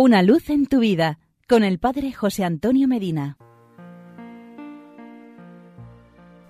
Una luz en tu vida con el Padre José Antonio Medina.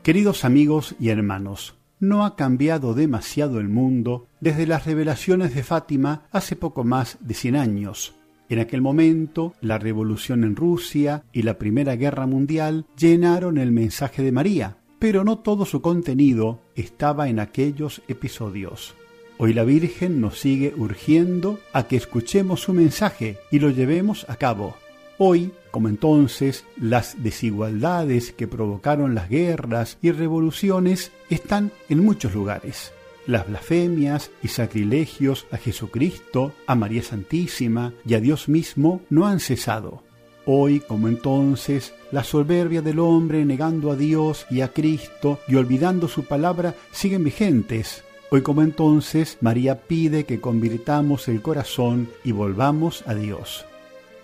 Queridos amigos y hermanos, no ha cambiado demasiado el mundo desde las revelaciones de Fátima hace poco más de 100 años. En aquel momento, la revolución en Rusia y la Primera Guerra Mundial llenaron el mensaje de María, pero no todo su contenido estaba en aquellos episodios. Hoy la Virgen nos sigue urgiendo a que escuchemos su mensaje y lo llevemos a cabo. Hoy, como entonces, las desigualdades que provocaron las guerras y revoluciones están en muchos lugares. Las blasfemias y sacrilegios a Jesucristo, a María Santísima y a Dios mismo no han cesado. Hoy, como entonces, la soberbia del hombre negando a Dios y a Cristo y olvidando su palabra siguen vigentes Hoy como entonces, María pide que convirtamos el corazón y volvamos a Dios.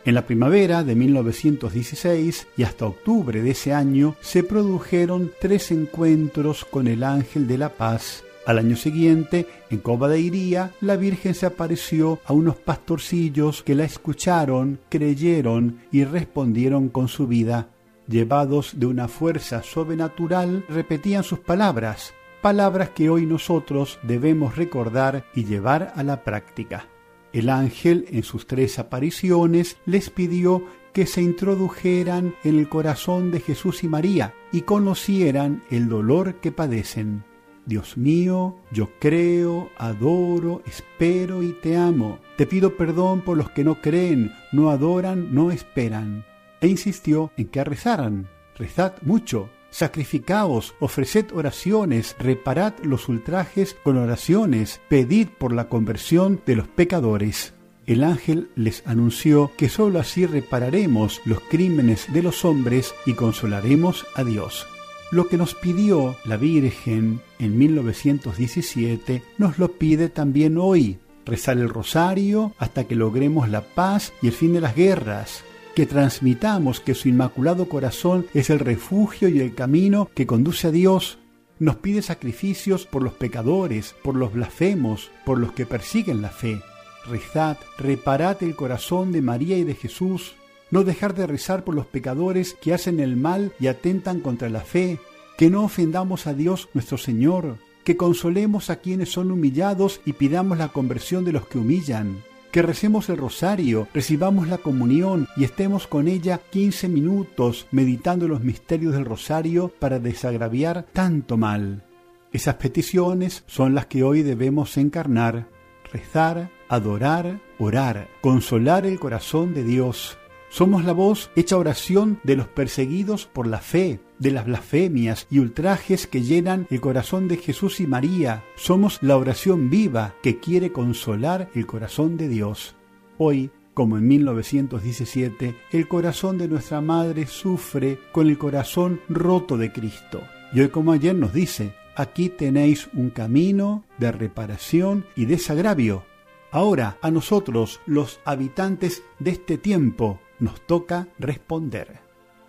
En la primavera de 1916 y hasta octubre de ese año se produjeron tres encuentros con el ángel de la paz. Al año siguiente, en Cova de Iría, la Virgen se apareció a unos pastorcillos que la escucharon, creyeron y respondieron con su vida. Llevados de una fuerza sobrenatural, repetían sus palabras, palabras que hoy nosotros debemos recordar y llevar a la práctica. El ángel en sus tres apariciones les pidió que se introdujeran en el corazón de Jesús y María y conocieran el dolor que padecen. Dios mío, yo creo, adoro, espero y te amo. Te pido perdón por los que no creen, no adoran, no esperan. E insistió en que rezaran. Rezad mucho, Sacrificaos, ofreced oraciones, reparad los ultrajes con oraciones, pedid por la conversión de los pecadores. El ángel les anunció que sólo así repararemos los crímenes de los hombres y consolaremos a Dios. Lo que nos pidió la Virgen en 1917 nos lo pide también hoy. Rezar el rosario hasta que logremos la paz y el fin de las guerras, que transmitamos que su inmaculado corazón es el refugio y el camino que conduce a Dios. Nos pide sacrificios por los pecadores, por los blasfemos, por los que persiguen la fe. Rezad, reparad el corazón de María y de Jesús. No dejar de rezar por los pecadores que hacen el mal y atentan contra la fe. Que no ofendamos a Dios nuestro Señor. Que consolemos a quienes son humillados y pidamos la conversión de los que humillan que recemos el rosario, recibamos la comunión y estemos con ella 15 minutos meditando los misterios del rosario para desagraviar tanto mal. Esas peticiones son las que hoy debemos encarnar, rezar, adorar, orar, consolar el corazón de Dios, somos la voz hecha oración de los perseguidos por la fe, de las blasfemias y ultrajes que llenan el corazón de Jesús y María. Somos la oración viva que quiere consolar el corazón de Dios. Hoy, como en 1917, el corazón de nuestra Madre sufre con el corazón roto de Cristo. Y hoy como ayer nos dice, aquí tenéis un camino de reparación y desagravio. Ahora, a nosotros, los habitantes de este tiempo, nos toca responder.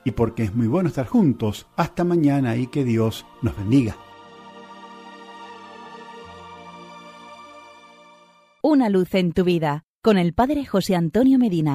Y porque es muy bueno estar juntos, hasta mañana y que Dios nos bendiga. Una luz en tu vida con el Padre José Antonio Medina.